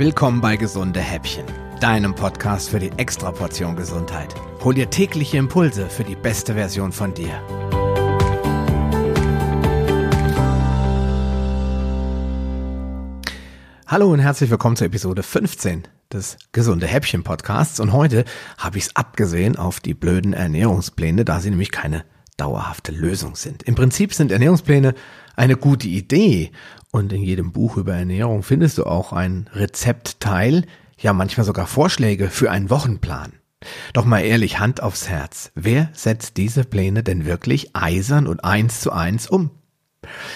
Willkommen bei Gesunde Häppchen, deinem Podcast für die Extraportion Gesundheit. Hol dir tägliche Impulse für die beste Version von dir. Hallo und herzlich willkommen zur Episode 15 des Gesunde Häppchen Podcasts. Und heute habe ich es abgesehen auf die blöden Ernährungspläne, da sie nämlich keine dauerhafte Lösung sind. Im Prinzip sind Ernährungspläne eine gute Idee und in jedem Buch über Ernährung findest du auch ein Rezeptteil, ja manchmal sogar Vorschläge für einen Wochenplan. Doch mal ehrlich, Hand aufs Herz, wer setzt diese Pläne denn wirklich eisern und eins zu eins um?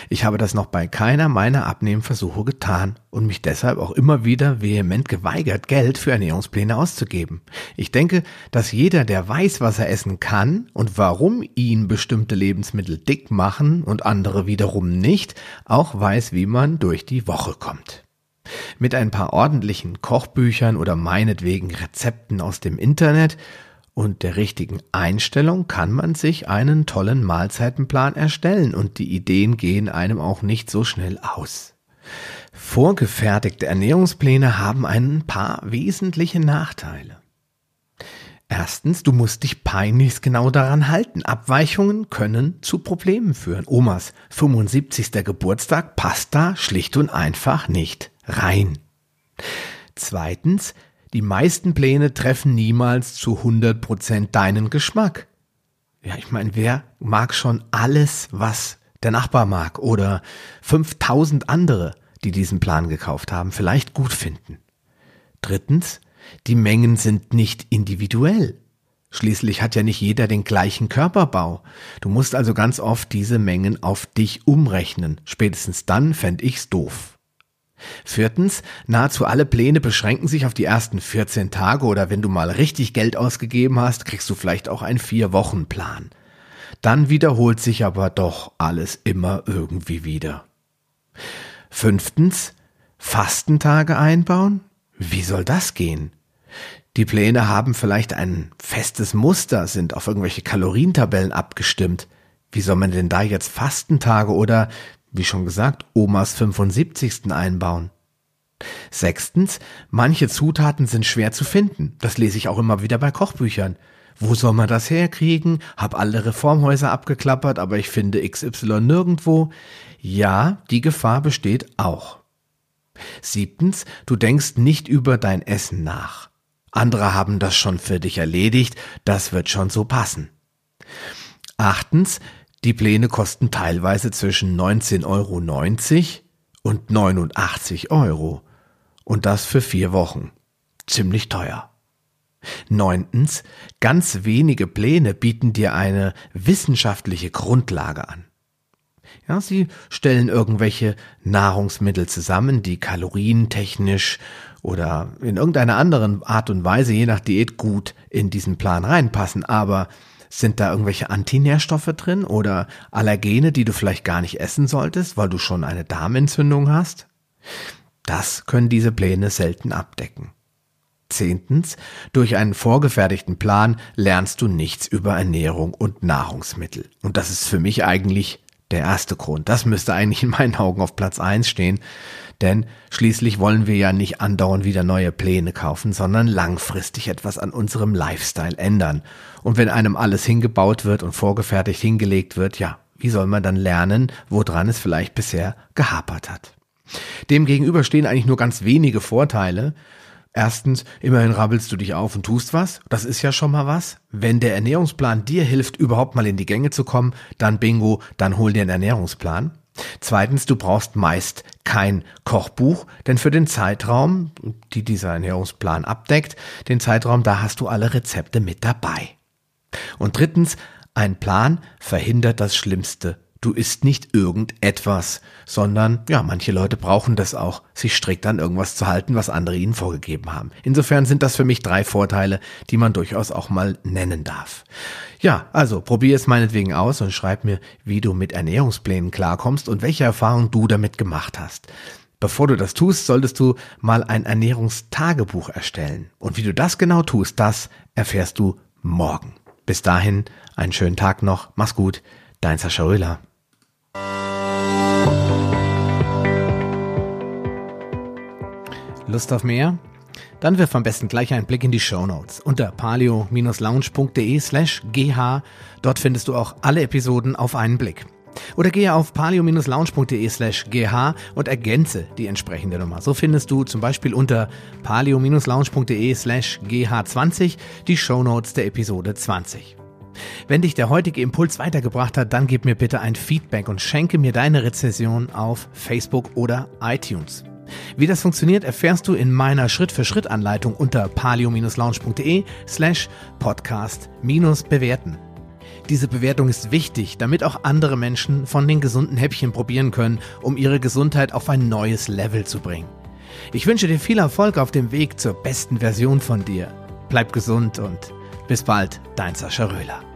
Ich habe das noch bei keiner meiner Abnehmversuche getan und mich deshalb auch immer wieder vehement geweigert, Geld für Ernährungspläne auszugeben. Ich denke, dass jeder, der weiß, was er essen kann und warum ihn bestimmte Lebensmittel dick machen und andere wiederum nicht, auch weiß, wie man durch die Woche kommt. Mit ein paar ordentlichen Kochbüchern oder meinetwegen Rezepten aus dem Internet und der richtigen Einstellung kann man sich einen tollen Mahlzeitenplan erstellen und die Ideen gehen einem auch nicht so schnell aus. Vorgefertigte Ernährungspläne haben ein paar wesentliche Nachteile. Erstens, du musst dich peinlichst genau daran halten. Abweichungen können zu Problemen führen. Omas 75. Geburtstag passt da schlicht und einfach nicht rein. Zweitens, die meisten Pläne treffen niemals zu 100 Prozent deinen Geschmack. Ja, ich meine, wer mag schon alles, was der Nachbar mag oder 5000 andere, die diesen Plan gekauft haben, vielleicht gut finden? Drittens, die Mengen sind nicht individuell. Schließlich hat ja nicht jeder den gleichen Körperbau. Du musst also ganz oft diese Mengen auf dich umrechnen. Spätestens dann fänd ich's doof. Viertens, nahezu alle Pläne beschränken sich auf die ersten 14 Tage oder wenn du mal richtig Geld ausgegeben hast, kriegst du vielleicht auch einen Vier-Wochen-Plan. Dann wiederholt sich aber doch alles immer irgendwie wieder. Fünftens, Fastentage einbauen? Wie soll das gehen? Die Pläne haben vielleicht ein festes Muster, sind auf irgendwelche Kalorientabellen abgestimmt. Wie soll man denn da jetzt Fastentage oder wie schon gesagt, Omas 75. einbauen. Sechstens, manche Zutaten sind schwer zu finden. Das lese ich auch immer wieder bei Kochbüchern. Wo soll man das herkriegen? Hab alle Reformhäuser abgeklappert, aber ich finde XY nirgendwo. Ja, die Gefahr besteht auch. Siebtens, du denkst nicht über dein Essen nach. Andere haben das schon für dich erledigt, das wird schon so passen. Achtens, die Pläne kosten teilweise zwischen 19,90 Euro und 89 Euro. Und das für vier Wochen. Ziemlich teuer. Neuntens, ganz wenige Pläne bieten dir eine wissenschaftliche Grundlage an. Ja, sie stellen irgendwelche Nahrungsmittel zusammen, die kalorientechnisch oder in irgendeiner anderen Art und Weise, je nach Diät, gut in diesen Plan reinpassen, aber sind da irgendwelche Antinährstoffe drin oder Allergene, die du vielleicht gar nicht essen solltest, weil du schon eine Darmentzündung hast? Das können diese Pläne selten abdecken. Zehntens, durch einen vorgefertigten Plan lernst du nichts über Ernährung und Nahrungsmittel. Und das ist für mich eigentlich der erste Grund. Das müsste eigentlich in meinen Augen auf Platz eins stehen. Denn schließlich wollen wir ja nicht andauernd wieder neue Pläne kaufen, sondern langfristig etwas an unserem Lifestyle ändern. Und wenn einem alles hingebaut wird und vorgefertigt hingelegt wird, ja, wie soll man dann lernen, woran es vielleicht bisher gehapert hat? Demgegenüber stehen eigentlich nur ganz wenige Vorteile. Erstens, immerhin rabbelst du dich auf und tust was. Das ist ja schon mal was. Wenn der Ernährungsplan dir hilft, überhaupt mal in die Gänge zu kommen, dann bingo, dann hol dir einen Ernährungsplan. Zweitens, du brauchst meist kein Kochbuch, denn für den Zeitraum, die dieser Ernährungsplan abdeckt, den Zeitraum, da hast du alle Rezepte mit dabei. Und drittens, ein Plan verhindert das Schlimmste. Du isst nicht irgendetwas, sondern ja, manche Leute brauchen das auch, sich strikt an irgendwas zu halten, was andere ihnen vorgegeben haben. Insofern sind das für mich drei Vorteile, die man durchaus auch mal nennen darf. Ja, also probier es meinetwegen aus und schreib mir, wie du mit Ernährungsplänen klarkommst und welche Erfahrungen du damit gemacht hast. Bevor du das tust, solltest du mal ein Ernährungstagebuch erstellen. Und wie du das genau tust, das erfährst du morgen. Bis dahin, einen schönen Tag noch. Mach's gut. Dein Sascha Röhler. Lust auf mehr? Dann wirf am besten gleich einen Blick in die Show Notes unter palio-lounge.de slash gh. Dort findest du auch alle Episoden auf einen Blick. Oder gehe auf palio-lounge.de slash gh und ergänze die entsprechende Nummer. So findest du zum Beispiel unter palio-lounge.de slash gh20 die Shownotes der Episode 20. Wenn dich der heutige Impuls weitergebracht hat, dann gib mir bitte ein Feedback und schenke mir deine Rezension auf Facebook oder iTunes. Wie das funktioniert, erfährst du in meiner Schritt-für-Schritt-Anleitung unter palio-lounge.de slash podcast-bewerten. Diese Bewertung ist wichtig, damit auch andere Menschen von den gesunden Häppchen probieren können, um ihre Gesundheit auf ein neues Level zu bringen. Ich wünsche dir viel Erfolg auf dem Weg zur besten Version von dir. Bleib gesund und bis bald, dein Sascha Röhler.